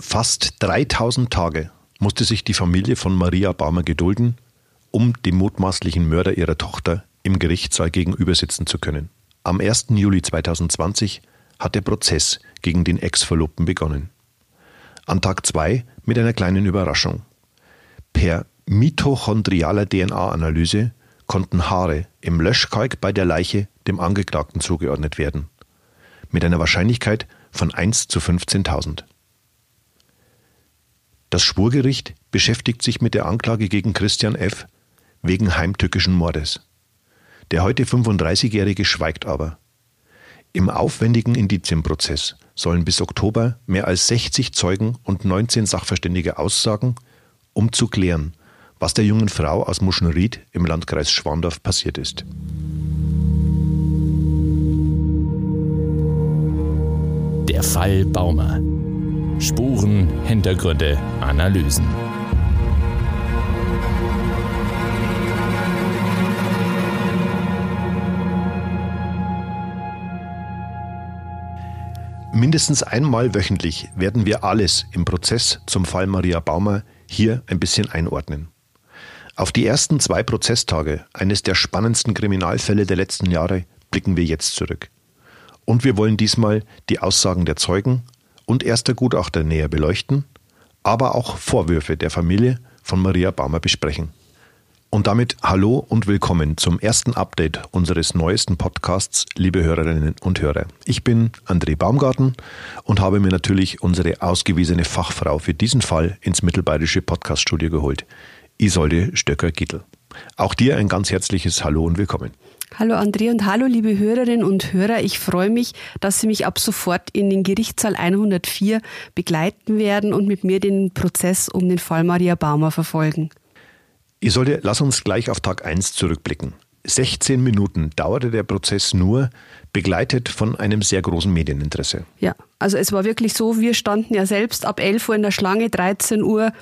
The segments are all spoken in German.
Fast 3000 Tage musste sich die Familie von Maria Baumer gedulden, um dem mutmaßlichen Mörder ihrer Tochter im Gerichtssaal gegenüber sitzen zu können. Am 1. Juli 2020 hat der Prozess gegen den Ex-Verlobten begonnen. An Tag 2 mit einer kleinen Überraschung. Per mitochondrialer DNA-Analyse konnten Haare im Löschkalk bei der Leiche dem Angeklagten zugeordnet werden. Mit einer Wahrscheinlichkeit von 1 zu 15.000. Das Schwurgericht beschäftigt sich mit der Anklage gegen Christian F. wegen heimtückischen Mordes. Der heute 35-Jährige schweigt aber. Im aufwendigen Indizienprozess sollen bis Oktober mehr als 60 Zeugen und 19 Sachverständige aussagen, um zu klären, was der jungen Frau aus Muschenried im Landkreis Schwandorf passiert ist. Der Fall Baumer. Spuren, Hintergründe, Analysen. Mindestens einmal wöchentlich werden wir alles im Prozess zum Fall Maria Baumer hier ein bisschen einordnen. Auf die ersten zwei Prozesstage eines der spannendsten Kriminalfälle der letzten Jahre blicken wir jetzt zurück. Und wir wollen diesmal die Aussagen der Zeugen und erster Gutachter näher beleuchten, aber auch Vorwürfe der Familie von Maria Baumer besprechen. Und damit hallo und willkommen zum ersten Update unseres neuesten Podcasts, liebe Hörerinnen und Hörer. Ich bin André Baumgarten und habe mir natürlich unsere ausgewiesene Fachfrau für diesen Fall ins mittelbayerische Podcaststudio geholt, Isolde Stöcker-Gittel. Auch dir ein ganz herzliches Hallo und willkommen. Hallo André und hallo liebe Hörerinnen und Hörer. Ich freue mich, dass Sie mich ab sofort in den Gerichtssaal 104 begleiten werden und mit mir den Prozess um den Fall Maria Baumer verfolgen. Isolde, lass uns gleich auf Tag 1 zurückblicken. 16 Minuten dauerte der Prozess nur, begleitet von einem sehr großen Medieninteresse. Ja, also es war wirklich so, wir standen ja selbst ab 11 Uhr in der Schlange, 13 Uhr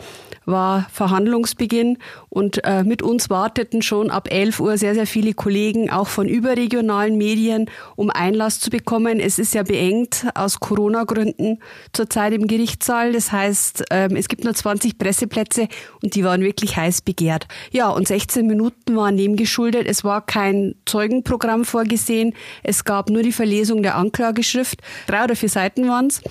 war Verhandlungsbeginn und äh, mit uns warteten schon ab 11 Uhr sehr, sehr viele Kollegen, auch von überregionalen Medien, um Einlass zu bekommen. Es ist ja beengt aus Corona-Gründen zurzeit im Gerichtssaal. Das heißt, ähm, es gibt nur 20 Presseplätze und die waren wirklich heiß begehrt. Ja, und 16 Minuten waren dem geschuldet. Es war kein Zeugenprogramm vorgesehen. Es gab nur die Verlesung der Anklageschrift. Drei oder vier Seiten waren es.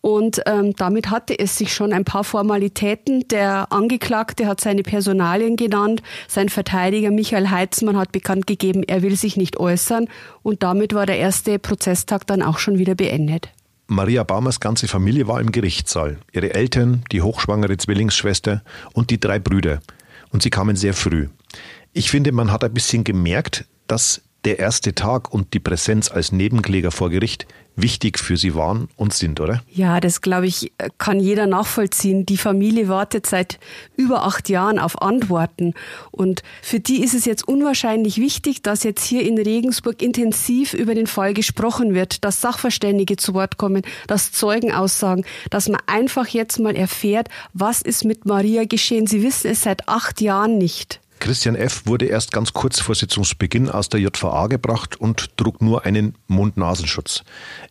Und ähm, damit hatte es sich schon ein paar Formalitäten. Der Angeklagte hat seine Personalien genannt. Sein Verteidiger Michael Heitzmann hat bekannt gegeben, er will sich nicht äußern. Und damit war der erste Prozesstag dann auch schon wieder beendet. Maria Baumers ganze Familie war im Gerichtssaal. Ihre Eltern, die hochschwangere Zwillingsschwester und die drei Brüder. Und sie kamen sehr früh. Ich finde, man hat ein bisschen gemerkt, dass der erste Tag und die Präsenz als Nebenkläger vor Gericht wichtig für Sie waren und sind, oder? Ja, das glaube ich, kann jeder nachvollziehen. Die Familie wartet seit über acht Jahren auf Antworten. Und für die ist es jetzt unwahrscheinlich wichtig, dass jetzt hier in Regensburg intensiv über den Fall gesprochen wird, dass Sachverständige zu Wort kommen, dass Zeugen aussagen, dass man einfach jetzt mal erfährt, was ist mit Maria geschehen. Sie wissen es seit acht Jahren nicht. Christian F. wurde erst ganz kurz vor Sitzungsbeginn aus der JVA gebracht und trug nur einen Mund-Nasenschutz.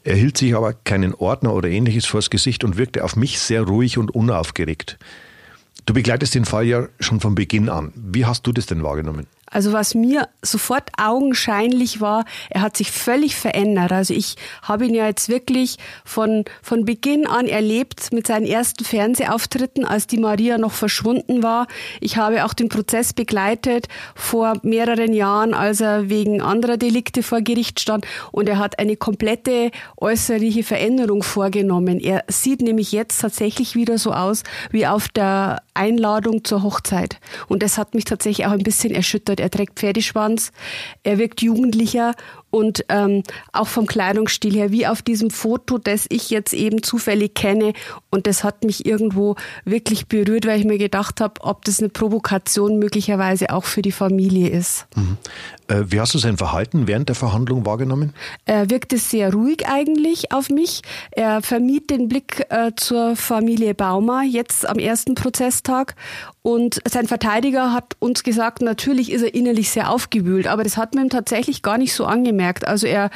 Er hielt sich aber keinen Ordner oder ähnliches vors Gesicht und wirkte auf mich sehr ruhig und unaufgeregt. Du begleitest den Fall ja schon von Beginn an. Wie hast du das denn wahrgenommen? Also was mir sofort augenscheinlich war, er hat sich völlig verändert. Also ich habe ihn ja jetzt wirklich von, von Beginn an erlebt mit seinen ersten Fernsehauftritten, als die Maria noch verschwunden war. Ich habe auch den Prozess begleitet vor mehreren Jahren, als er wegen anderer Delikte vor Gericht stand. Und er hat eine komplette äußerliche Veränderung vorgenommen. Er sieht nämlich jetzt tatsächlich wieder so aus wie auf der Einladung zur Hochzeit. Und das hat mich tatsächlich auch ein bisschen erschüttert er trägt Pferdeschwanz, er wirkt jugendlicher und ähm, auch vom Kleidungsstil her, wie auf diesem Foto, das ich jetzt eben zufällig kenne. Und das hat mich irgendwo wirklich berührt, weil ich mir gedacht habe, ob das eine Provokation möglicherweise auch für die Familie ist. Mhm. Äh, wie hast du sein Verhalten während der Verhandlung wahrgenommen? Er wirkte sehr ruhig eigentlich auf mich. Er vermied den Blick äh, zur Familie Baumer jetzt am ersten Prozesstag. Und sein Verteidiger hat uns gesagt, natürlich ist er innerlich sehr aufgewühlt, aber das hat man ihm tatsächlich gar nicht so angemerkt gemerkt. Also er,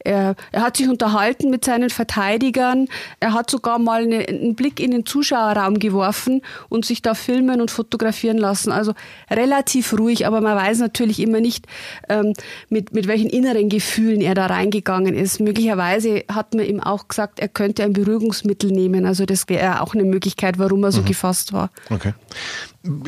er, er hat sich unterhalten mit seinen Verteidigern. Er hat sogar mal eine, einen Blick in den Zuschauerraum geworfen und sich da filmen und fotografieren lassen. Also relativ ruhig, aber man weiß natürlich immer nicht, ähm, mit, mit welchen inneren Gefühlen er da reingegangen ist. Möglicherweise hat man ihm auch gesagt, er könnte ein Beruhigungsmittel nehmen. Also das wäre auch eine Möglichkeit, warum er so mhm. gefasst war. Okay.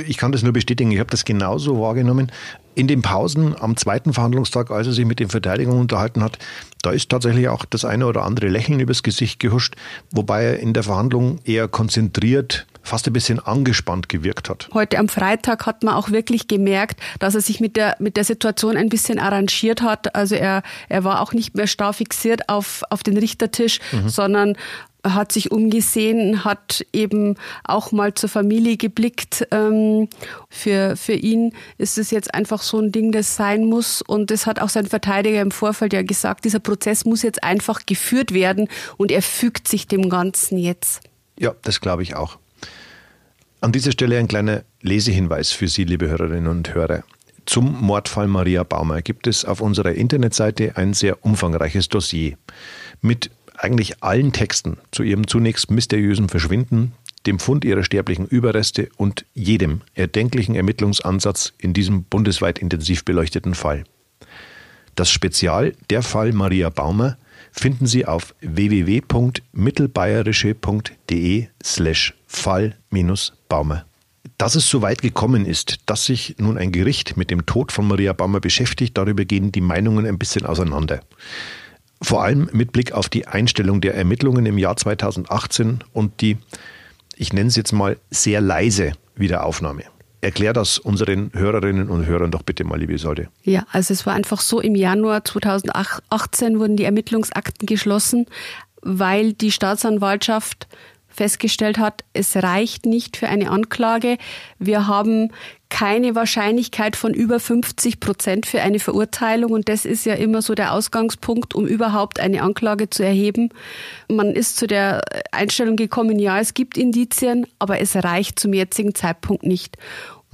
Ich kann das nur bestätigen. Ich habe das genauso wahrgenommen. In den Pausen am zweiten Verhandlungstag, als er sich mit den Verteidigungen unterhalten hat, da ist tatsächlich auch das eine oder andere Lächeln übers Gesicht gehuscht, wobei er in der Verhandlung eher konzentriert, fast ein bisschen angespannt gewirkt hat. Heute am Freitag hat man auch wirklich gemerkt, dass er sich mit der, mit der Situation ein bisschen arrangiert hat. Also er, er war auch nicht mehr starr fixiert auf, auf den Richtertisch, mhm. sondern hat sich umgesehen, hat eben auch mal zur Familie geblickt. Ähm, für, für ihn ist es jetzt einfach so ein Ding, das sein muss. Und das hat auch sein Verteidiger im Vorfeld ja gesagt, dieser Prozess muss jetzt einfach geführt werden und er fügt sich dem Ganzen jetzt. Ja, das glaube ich auch. An dieser Stelle ein kleiner Lesehinweis für Sie, liebe Hörerinnen und Hörer. Zum Mordfall Maria Baumer gibt es auf unserer Internetseite ein sehr umfangreiches Dossier mit eigentlich allen Texten zu ihrem zunächst mysteriösen Verschwinden, dem Fund ihrer sterblichen Überreste und jedem erdenklichen Ermittlungsansatz in diesem bundesweit intensiv beleuchteten Fall. Das Spezial Der Fall Maria Baumer finden Sie auf www.mittelbayerische.de slash Fall-Baumer. Dass es so weit gekommen ist, dass sich nun ein Gericht mit dem Tod von Maria Baumer beschäftigt, darüber gehen die Meinungen ein bisschen auseinander. Vor allem mit Blick auf die Einstellung der Ermittlungen im Jahr 2018 und die, ich nenne es jetzt mal, sehr leise Wiederaufnahme. Erklär das unseren Hörerinnen und Hörern doch bitte mal, liebe Isolde. Ja, also es war einfach so, im Januar 2018 wurden die Ermittlungsakten geschlossen, weil die Staatsanwaltschaft festgestellt hat, es reicht nicht für eine Anklage. Wir haben keine Wahrscheinlichkeit von über 50 Prozent für eine Verurteilung. Und das ist ja immer so der Ausgangspunkt, um überhaupt eine Anklage zu erheben. Man ist zu der Einstellung gekommen, ja, es gibt Indizien, aber es reicht zum jetzigen Zeitpunkt nicht.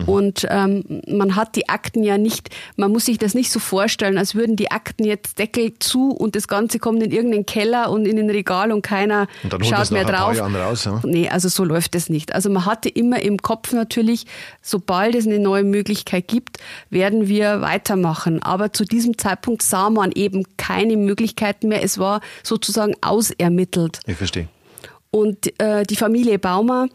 Mhm. Und ähm, man hat die Akten ja nicht, man muss sich das nicht so vorstellen, als würden die Akten jetzt Deckel zu und das Ganze kommt in irgendeinen Keller und in den Regal und keiner und schaut mehr drauf. Raus, ja? Nee, also so läuft es nicht. Also man hatte immer im Kopf natürlich, sobald es eine neue Möglichkeit gibt, werden wir weitermachen. Aber zu diesem Zeitpunkt sah man eben keine Möglichkeiten mehr. Es war sozusagen ausermittelt. Ich verstehe. Und äh, die Familie Baumer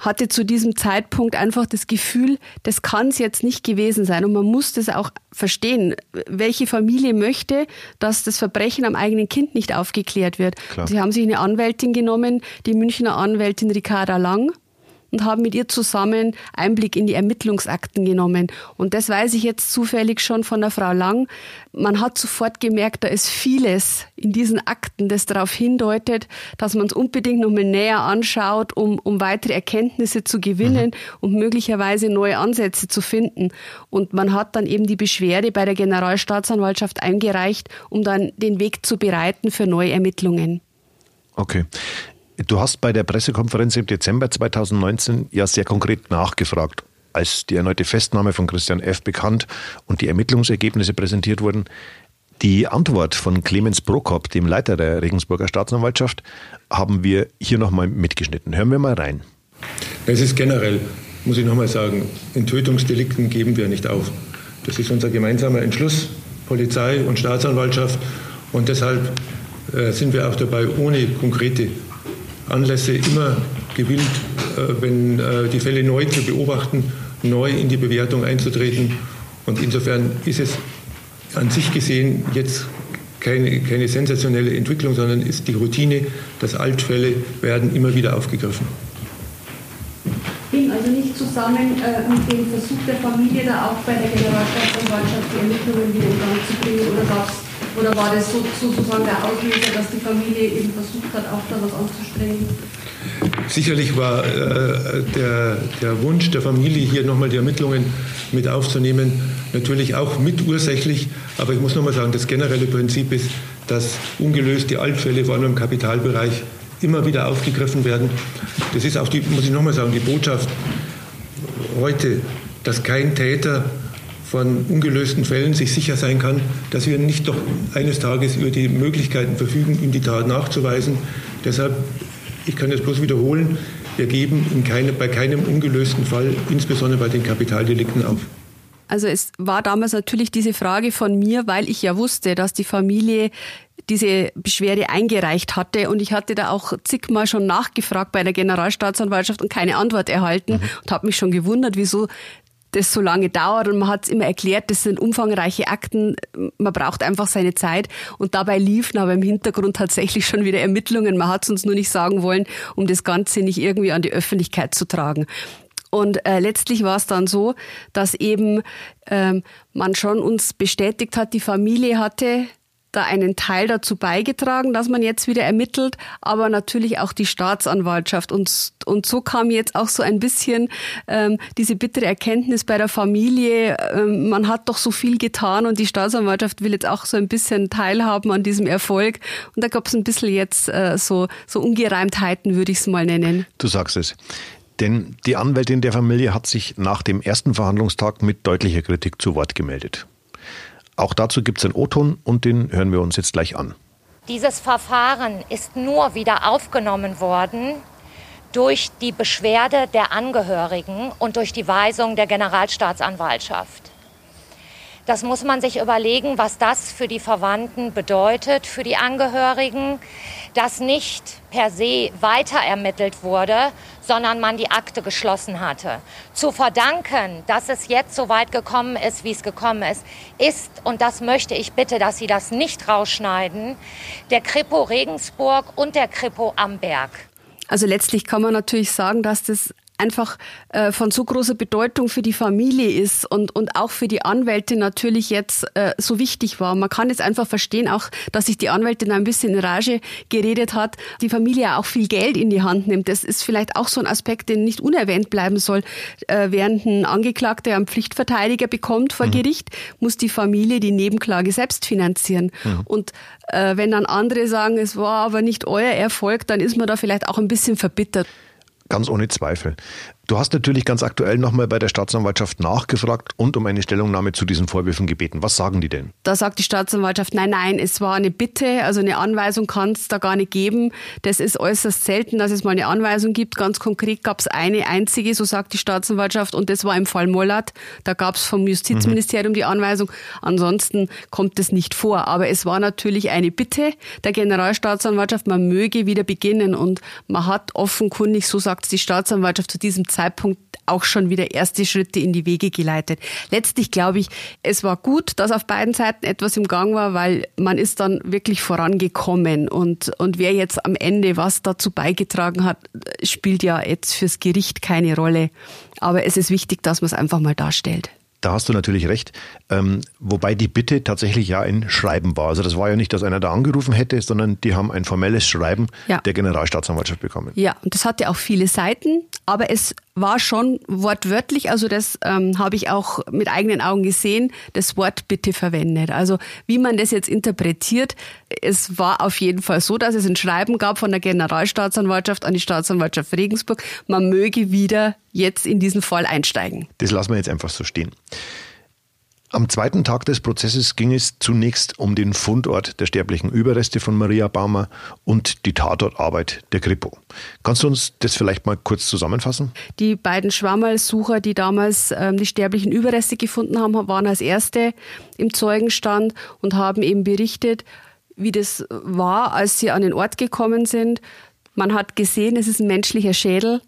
hatte zu diesem Zeitpunkt einfach das Gefühl, das kann es jetzt nicht gewesen sein. Und man muss das auch verstehen. Welche Familie möchte, dass das Verbrechen am eigenen Kind nicht aufgeklärt wird? Sie haben sich eine Anwältin genommen, die Münchner Anwältin Ricarda Lang und haben mit ihr zusammen Einblick in die Ermittlungsakten genommen. Und das weiß ich jetzt zufällig schon von der Frau Lang. Man hat sofort gemerkt, da ist vieles in diesen Akten, das darauf hindeutet, dass man es unbedingt nochmal näher anschaut, um, um weitere Erkenntnisse zu gewinnen mhm. und möglicherweise neue Ansätze zu finden. Und man hat dann eben die Beschwerde bei der Generalstaatsanwaltschaft eingereicht, um dann den Weg zu bereiten für neue Ermittlungen. Okay. Du hast bei der Pressekonferenz im Dezember 2019 ja sehr konkret nachgefragt, als die erneute Festnahme von Christian F. bekannt und die Ermittlungsergebnisse präsentiert wurden. Die Antwort von Clemens Prokop, dem Leiter der Regensburger Staatsanwaltschaft, haben wir hier nochmal mitgeschnitten. Hören wir mal rein. Es ist generell, muss ich nochmal sagen, in Tötungsdelikten geben wir nicht auf. Das ist unser gemeinsamer Entschluss, Polizei und Staatsanwaltschaft. Und deshalb äh, sind wir auch dabei, ohne konkrete Anlässe immer gewillt, äh, wenn äh, die Fälle neu zu beobachten, neu in die Bewertung einzutreten. Und insofern ist es an sich gesehen jetzt keine, keine sensationelle Entwicklung, sondern ist die Routine, dass Altfälle werden immer wieder aufgegriffen. Hing also nicht zusammen äh, mit dem Versuch der Familie, da auch bei der Generalstaatsanwaltschaft die Ermittlungen wieder in Gang zu bringen, oder gab es oder war das so, sozusagen der Auslöser, dass die Familie eben versucht hat, auch da was anzustrengen? Sicherlich war äh, der, der Wunsch der Familie, hier nochmal die Ermittlungen mit aufzunehmen, natürlich auch mitursächlich. Aber ich muss nochmal sagen, das generelle Prinzip ist, dass ungelöste Altfälle, vor allem im Kapitalbereich, immer wieder aufgegriffen werden. Das ist auch die, muss ich nochmal sagen, die Botschaft heute, dass kein Täter von ungelösten Fällen sich sicher sein kann, dass wir nicht doch eines Tages über die Möglichkeiten verfügen, ihm die Tat nachzuweisen. Deshalb, ich kann das bloß wiederholen, wir geben keine, bei keinem ungelösten Fall, insbesondere bei den Kapitaldelikten, auf. Also es war damals natürlich diese Frage von mir, weil ich ja wusste, dass die Familie diese Beschwerde eingereicht hatte und ich hatte da auch zigmal schon nachgefragt bei der Generalstaatsanwaltschaft und keine Antwort erhalten mhm. und habe mich schon gewundert, wieso das so lange dauert und man hat es immer erklärt, das sind umfangreiche Akten, man braucht einfach seine Zeit und dabei liefen aber im Hintergrund tatsächlich schon wieder Ermittlungen, man hat es uns nur nicht sagen wollen, um das Ganze nicht irgendwie an die Öffentlichkeit zu tragen. Und äh, letztlich war es dann so, dass eben ähm, man schon uns bestätigt hat, die Familie hatte da einen Teil dazu beigetragen, dass man jetzt wieder ermittelt, aber natürlich auch die Staatsanwaltschaft. Und, und so kam jetzt auch so ein bisschen ähm, diese bittere Erkenntnis bei der Familie, ähm, man hat doch so viel getan und die Staatsanwaltschaft will jetzt auch so ein bisschen teilhaben an diesem Erfolg. Und da gab es ein bisschen jetzt äh, so, so Ungereimtheiten, würde ich es mal nennen. Du sagst es. Denn die Anwältin der Familie hat sich nach dem ersten Verhandlungstag mit deutlicher Kritik zu Wort gemeldet. Auch dazu gibt es einen O-Ton und den hören wir uns jetzt gleich an. Dieses Verfahren ist nur wieder aufgenommen worden durch die Beschwerde der Angehörigen und durch die Weisung der Generalstaatsanwaltschaft. Das muss man sich überlegen, was das für die Verwandten bedeutet, für die Angehörigen, dass nicht per se weiter ermittelt wurde, sondern man die Akte geschlossen hatte. Zu verdanken, dass es jetzt so weit gekommen ist, wie es gekommen ist, ist, und das möchte ich bitte, dass Sie das nicht rausschneiden, der Kripo Regensburg und der Kripo Amberg. Also letztlich kann man natürlich sagen, dass das einfach äh, von so großer Bedeutung für die Familie ist und, und auch für die Anwälte natürlich jetzt äh, so wichtig war. Man kann jetzt einfach verstehen, auch, dass sich die Anwältin ein bisschen in Rage geredet hat, die Familie auch viel Geld in die Hand nimmt. Das ist vielleicht auch so ein Aspekt, den nicht unerwähnt bleiben soll. Äh, während ein Angeklagter einen Pflichtverteidiger bekommt vor mhm. Gericht, muss die Familie die Nebenklage selbst finanzieren. Mhm. Und äh, wenn dann andere sagen, es war aber nicht euer Erfolg, dann ist man da vielleicht auch ein bisschen verbittert. Ganz ohne Zweifel. Du hast natürlich ganz aktuell nochmal bei der Staatsanwaltschaft nachgefragt und um eine Stellungnahme zu diesen Vorwürfen gebeten. Was sagen die denn? Da sagt die Staatsanwaltschaft, nein, nein, es war eine Bitte, also eine Anweisung kann es da gar nicht geben. Das ist äußerst selten, dass es mal eine Anweisung gibt. Ganz konkret gab es eine einzige, so sagt die Staatsanwaltschaft, und das war im Fall Mollat. Da gab es vom Justizministerium mhm. die Anweisung. Ansonsten kommt es nicht vor. Aber es war natürlich eine Bitte der Generalstaatsanwaltschaft, man möge wieder beginnen. Und man hat offenkundig, so sagt die Staatsanwaltschaft, zu diesem Zeitpunkt auch schon wieder erste Schritte in die Wege geleitet. Letztlich glaube ich, es war gut, dass auf beiden Seiten etwas im Gang war, weil man ist dann wirklich vorangekommen und, und wer jetzt am Ende was dazu beigetragen hat, spielt ja jetzt fürs Gericht keine Rolle. Aber es ist wichtig, dass man es einfach mal darstellt. Da hast du natürlich recht. Ähm, wobei die Bitte tatsächlich ja ein Schreiben war. Also das war ja nicht, dass einer da angerufen hätte, sondern die haben ein formelles Schreiben ja. der Generalstaatsanwaltschaft bekommen. Ja, und das hatte auch viele Seiten, aber es war schon wortwörtlich, also das ähm, habe ich auch mit eigenen Augen gesehen, das Wort Bitte verwendet. Also wie man das jetzt interpretiert, es war auf jeden Fall so, dass es ein Schreiben gab von der Generalstaatsanwaltschaft an die Staatsanwaltschaft Regensburg, man möge wieder jetzt in diesen Fall einsteigen. Das lassen wir jetzt einfach so stehen. Am zweiten Tag des Prozesses ging es zunächst um den Fundort der sterblichen Überreste von Maria Baumer und die Tatortarbeit der Kripo. Kannst du uns das vielleicht mal kurz zusammenfassen? Die beiden Schwammerlsucher, die damals ähm, die sterblichen Überreste gefunden haben, waren als erste im Zeugenstand und haben eben berichtet, wie das war, als sie an den Ort gekommen sind. Man hat gesehen, es ist ein menschlicher Schädel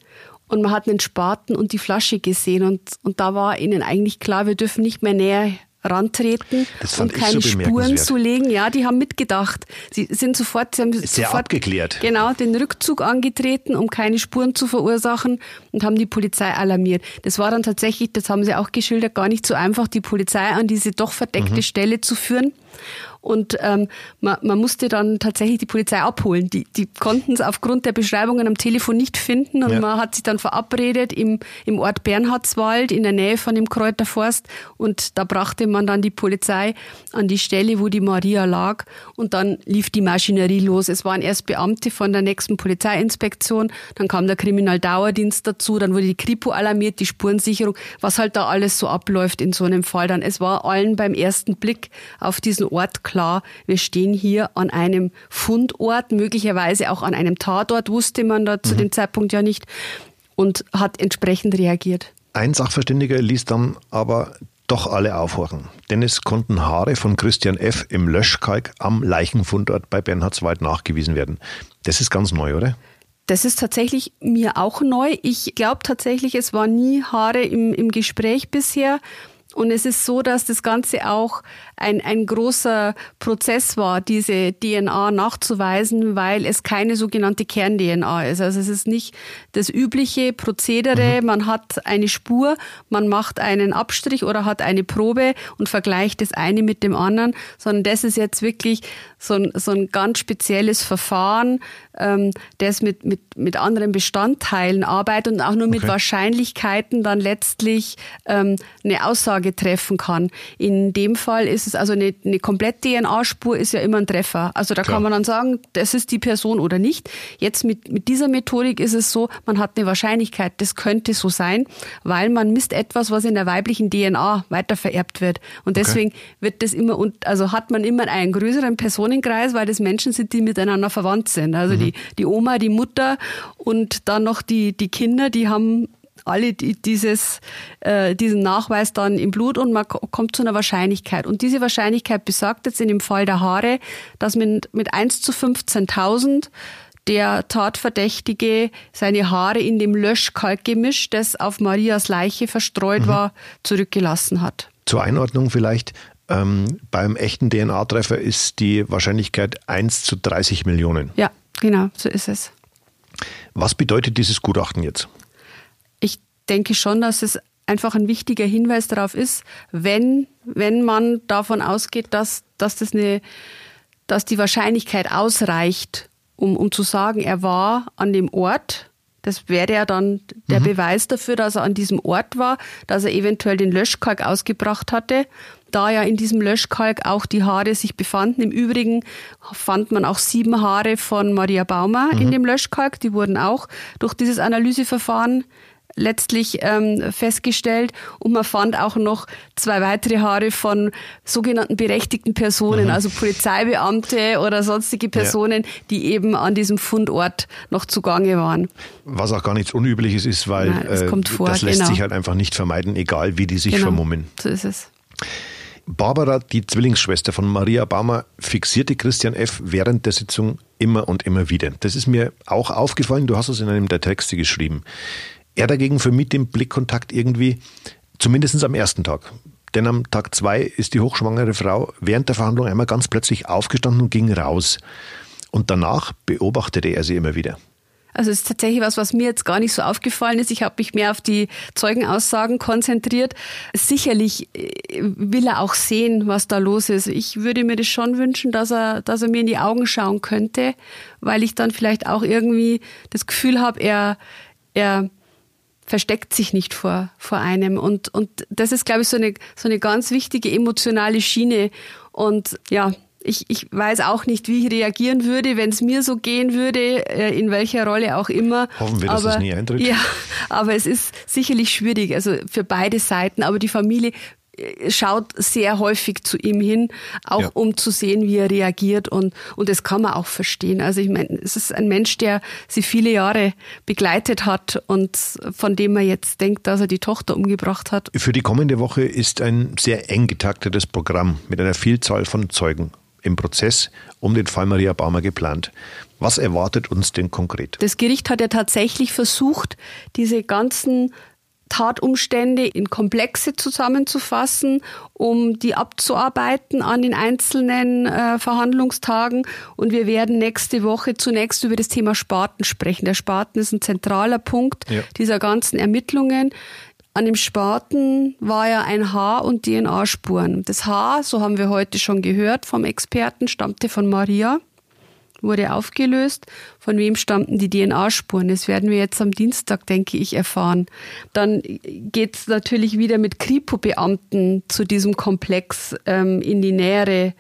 und man hat einen Spaten und die Flasche gesehen und, und da war ihnen eigentlich klar, wir dürfen nicht mehr näher rantreten und keine so Spuren zu legen. Ja, die haben mitgedacht. Sie sind sofort, sie haben Sehr sofort, abgeklärt. Genau, den Rückzug angetreten, um keine Spuren zu verursachen und haben die Polizei alarmiert. Das war dann tatsächlich, das haben sie auch geschildert, gar nicht so einfach, die Polizei an diese doch verdeckte mhm. Stelle zu führen. Und ähm, man, man musste dann tatsächlich die Polizei abholen. Die, die konnten es aufgrund der Beschreibungen am Telefon nicht finden und ja. man hat sich dann verabredet im, im Ort Bernhardswald in der Nähe von dem Kräuterforst und da brachte man dann die Polizei an die Stelle, wo die Maria lag und dann lief die Maschinerie los. Es waren erst Beamte von der nächsten Polizeiinspektion, dann kam der Kriminaldauerdienst dazu, dann wurde die Kripo alarmiert, die Spurensicherung, was halt da alles so abläuft in so einem Fall dann. Es war allen beim ersten Blick auf diesen Ort klar, klar, wir stehen hier an einem Fundort, möglicherweise auch an einem Tatort, wusste man da zu mhm. dem Zeitpunkt ja nicht und hat entsprechend reagiert. Ein Sachverständiger ließ dann aber doch alle aufhorchen, denn es konnten Haare von Christian F. im Löschkalk am Leichenfundort bei Bernhardswald nachgewiesen werden. Das ist ganz neu, oder? Das ist tatsächlich mir auch neu. Ich glaube tatsächlich, es waren nie Haare im, im Gespräch bisher. Und es ist so, dass das Ganze auch ein, ein großer Prozess war, diese DNA nachzuweisen, weil es keine sogenannte Kern-DNA ist. Also es ist nicht das übliche Prozedere, mhm. man hat eine Spur, man macht einen Abstrich oder hat eine Probe und vergleicht das eine mit dem anderen, sondern das ist jetzt wirklich so ein, so ein ganz spezielles Verfahren, ähm, das mit, mit, mit anderen Bestandteilen arbeitet und auch nur mit okay. Wahrscheinlichkeiten dann letztlich ähm, eine Aussage treffen kann. In dem Fall ist es also eine, eine komplett DNA-Spur ist ja immer ein Treffer. Also da Klar. kann man dann sagen, das ist die Person oder nicht. Jetzt mit, mit dieser Methodik ist es so, man hat eine Wahrscheinlichkeit, das könnte so sein, weil man misst etwas, was in der weiblichen DNA weitervererbt wird. Und deswegen okay. wird das immer, und also hat man immer einen größeren Personenkreis, weil das Menschen sind, die miteinander verwandt sind. Also mhm. die, die Oma, die Mutter und dann noch die, die Kinder, die haben alle dieses, äh, diesen Nachweis dann im Blut und man kommt zu einer Wahrscheinlichkeit. Und diese Wahrscheinlichkeit besagt jetzt in dem Fall der Haare, dass mit, mit 1 zu 15.000 der Tatverdächtige seine Haare in dem Löschkalkgemisch, das auf Marias Leiche verstreut mhm. war, zurückgelassen hat. Zur Einordnung vielleicht, ähm, beim echten DNA-Treffer ist die Wahrscheinlichkeit 1 zu 30 Millionen. Ja, genau, so ist es. Was bedeutet dieses Gutachten jetzt? Ich denke schon, dass es einfach ein wichtiger Hinweis darauf ist, wenn, wenn man davon ausgeht, dass, dass, das eine, dass die Wahrscheinlichkeit ausreicht, um, um zu sagen, er war an dem Ort, das wäre ja dann der mhm. Beweis dafür, dass er an diesem Ort war, dass er eventuell den Löschkalk ausgebracht hatte. Da ja in diesem Löschkalk auch die Haare sich befanden. Im Übrigen fand man auch sieben Haare von Maria Baumer mhm. in dem Löschkalk. Die wurden auch durch dieses Analyseverfahren letztlich ähm, festgestellt und man fand auch noch zwei weitere Haare von sogenannten berechtigten Personen, mhm. also Polizeibeamte oder sonstige Personen, ja. die eben an diesem Fundort noch zugange waren. Was auch gar nichts Unübliches ist, weil Nein, das, äh, vor, das lässt genau. sich halt einfach nicht vermeiden, egal wie die sich genau. vermummen. So ist es. Barbara, die Zwillingsschwester von Maria Baumer, fixierte Christian F. während der Sitzung immer und immer wieder. Das ist mir auch aufgefallen, du hast es in einem der Texte geschrieben. Er dagegen vermied den Blickkontakt irgendwie, zumindest am ersten Tag. Denn am Tag zwei ist die hochschwangere Frau während der Verhandlung einmal ganz plötzlich aufgestanden und ging raus. Und danach beobachtete er sie immer wieder. Also es ist tatsächlich was, was mir jetzt gar nicht so aufgefallen ist. Ich habe mich mehr auf die Zeugenaussagen konzentriert. Sicherlich äh, will er auch sehen, was da los ist. Ich würde mir das schon wünschen, dass er, dass er mir in die Augen schauen könnte, weil ich dann vielleicht auch irgendwie das Gefühl habe, er, er versteckt sich nicht vor, vor einem. Und, und das ist, glaube ich, so eine, so eine ganz wichtige emotionale Schiene. Und ja, ich, ich weiß auch nicht, wie ich reagieren würde, wenn es mir so gehen würde, äh, in welcher Rolle auch immer. Hoffen wir, dass aber, das nie eintritt. Ja, aber es ist sicherlich schwierig, also für beide Seiten. Aber die Familie schaut sehr häufig zu ihm hin, auch ja. um zu sehen, wie er reagiert und, und das kann man auch verstehen. Also ich meine, es ist ein Mensch, der sie viele Jahre begleitet hat und von dem man jetzt denkt, dass er die Tochter umgebracht hat. Für die kommende Woche ist ein sehr eng getaktetes Programm mit einer Vielzahl von Zeugen im Prozess um den Fall Maria Baumer geplant. Was erwartet uns denn konkret? Das Gericht hat ja tatsächlich versucht, diese ganzen Tatumstände in Komplexe zusammenzufassen, um die abzuarbeiten an den einzelnen äh, Verhandlungstagen. Und wir werden nächste Woche zunächst über das Thema Spaten sprechen. Der Spaten ist ein zentraler Punkt ja. dieser ganzen Ermittlungen. an dem Spaten war ja ein Haar- und DNA-Spuren. Das Haar, so haben wir heute schon gehört vom Experten, stammte von Maria, wurde aufgelöst. Von wem stammten die DNA-Spuren? Das werden wir jetzt am Dienstag, denke ich, erfahren. Dann geht es natürlich wieder mit Kripo-Beamten zu diesem Komplex ähm, in die nähere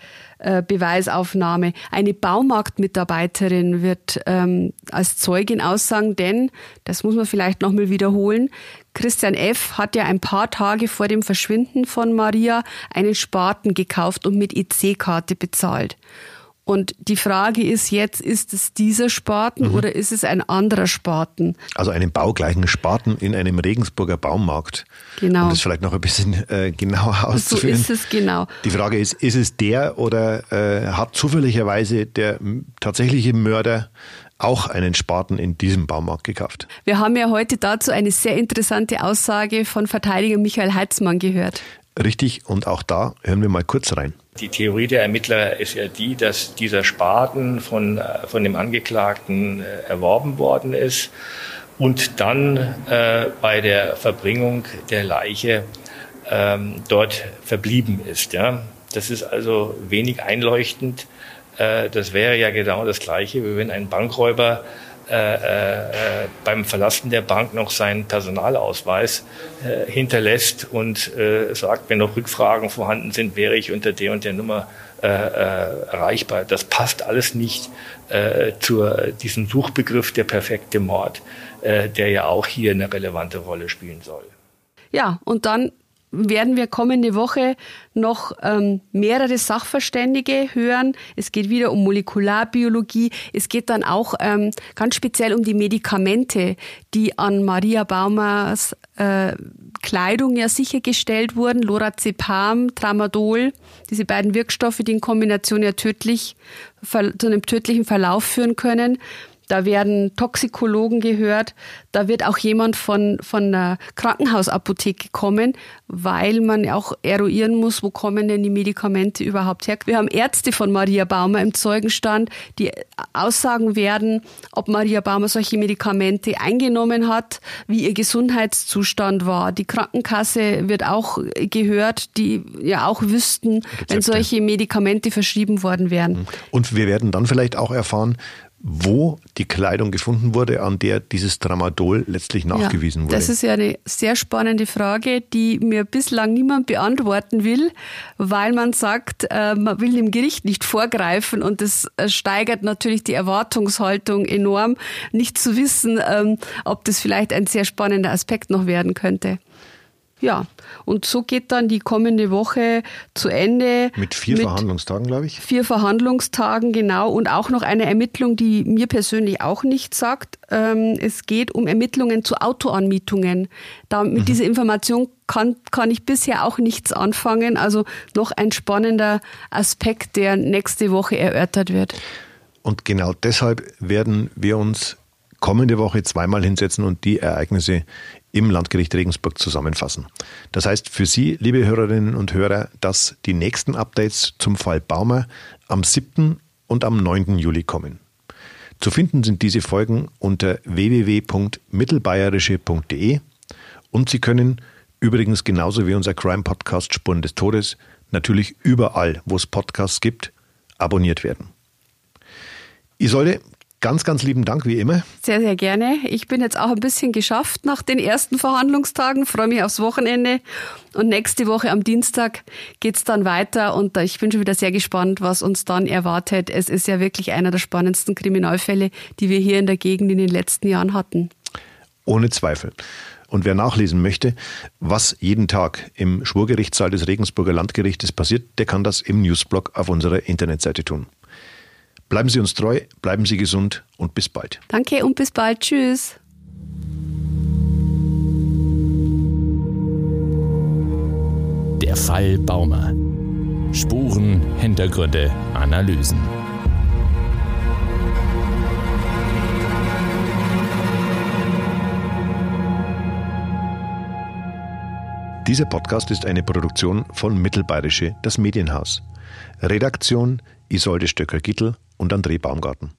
äh, Beweisaufnahme. Eine Baumarktmitarbeiterin wird ähm, als Zeugin aussagen, denn, das muss man vielleicht nochmal wiederholen, Christian F. hat ja ein paar Tage vor dem Verschwinden von Maria einen Spaten gekauft und mit EC-Karte bezahlt. Und die Frage ist jetzt, ist es dieser Spaten mhm. oder ist es ein anderer Spaten? Also einen baugleichen Spaten in einem Regensburger Baumarkt. Genau. Um das vielleicht noch ein bisschen äh, genauer auszuführen. So ist es genau. Die Frage ist, ist es der oder äh, hat zufälligerweise der tatsächliche Mörder auch einen Spaten in diesem Baumarkt gekauft? Wir haben ja heute dazu eine sehr interessante Aussage von Verteidiger Michael Heitzmann gehört. Richtig, und auch da hören wir mal kurz rein. Die Theorie der Ermittler ist ja die, dass dieser Spaten von, äh, von dem Angeklagten äh, erworben worden ist und dann äh, bei der Verbringung der Leiche ähm, dort verblieben ist. Ja? Das ist also wenig einleuchtend. Äh, das wäre ja genau das Gleiche, wie wenn ein Bankräuber äh, äh, beim Verlassen der Bank noch seinen Personalausweis äh, hinterlässt und äh, sagt, wenn noch Rückfragen vorhanden sind, wäre ich unter der und der Nummer äh, äh, erreichbar. Das passt alles nicht äh, zu diesem Suchbegriff der perfekte Mord, äh, der ja auch hier eine relevante Rolle spielen soll. Ja, und dann werden wir kommende Woche noch ähm, mehrere Sachverständige hören. Es geht wieder um Molekularbiologie. Es geht dann auch ähm, ganz speziell um die Medikamente, die an Maria Baumers äh, Kleidung ja sichergestellt wurden. Lorazepam, Tramadol, diese beiden Wirkstoffe, die in Kombination ja tödlich zu einem tödlichen Verlauf führen können. Da werden Toxikologen gehört. Da wird auch jemand von, von der Krankenhausapotheke kommen, weil man auch eruieren muss, wo kommen denn die Medikamente überhaupt her. Wir haben Ärzte von Maria Baumer im Zeugenstand, die aussagen werden, ob Maria Baumer solche Medikamente eingenommen hat, wie ihr Gesundheitszustand war. Die Krankenkasse wird auch gehört, die ja auch wüssten, Rezepte. wenn solche Medikamente verschrieben worden wären. Und wir werden dann vielleicht auch erfahren, wo die Kleidung gefunden wurde, an der dieses Tramadol letztlich nachgewiesen ja, wurde. Das ist ja eine sehr spannende Frage, die mir bislang niemand beantworten will, weil man sagt, äh, man will dem Gericht nicht vorgreifen und das äh, steigert natürlich die Erwartungshaltung enorm, nicht zu wissen, ähm, ob das vielleicht ein sehr spannender Aspekt noch werden könnte. Ja, und so geht dann die kommende Woche zu Ende. Mit vier mit Verhandlungstagen, glaube ich. Vier Verhandlungstagen, genau. Und auch noch eine Ermittlung, die mir persönlich auch nicht sagt. Ähm, es geht um Ermittlungen zu Autoanmietungen. Da, mit mhm. dieser Information kann, kann ich bisher auch nichts anfangen. Also noch ein spannender Aspekt, der nächste Woche erörtert wird. Und genau deshalb werden wir uns kommende Woche zweimal hinsetzen und die Ereignisse im Landgericht Regensburg zusammenfassen. Das heißt für Sie, liebe Hörerinnen und Hörer, dass die nächsten Updates zum Fall Baumer am 7. und am 9. Juli kommen. Zu finden sind diese Folgen unter www.mittelbayerische.de und Sie können übrigens genauso wie unser Crime-Podcast Spuren des Todes natürlich überall, wo es Podcasts gibt, abonniert werden. Isolde, Ganz, ganz lieben Dank, wie immer. Sehr, sehr gerne. Ich bin jetzt auch ein bisschen geschafft nach den ersten Verhandlungstagen, freue mich aufs Wochenende. Und nächste Woche am Dienstag geht es dann weiter. Und ich bin schon wieder sehr gespannt, was uns dann erwartet. Es ist ja wirklich einer der spannendsten Kriminalfälle, die wir hier in der Gegend in den letzten Jahren hatten. Ohne Zweifel. Und wer nachlesen möchte, was jeden Tag im Schwurgerichtssaal des Regensburger Landgerichtes passiert, der kann das im Newsblog auf unserer Internetseite tun. Bleiben Sie uns treu, bleiben Sie gesund und bis bald. Danke und bis bald. Tschüss. Der Fall Baumer. Spuren, Hintergründe, Analysen. Dieser Podcast ist eine Produktion von Mittelbayerische, das Medienhaus. Redaktion Isolde Stöcker-Gittel und André Baumgarten.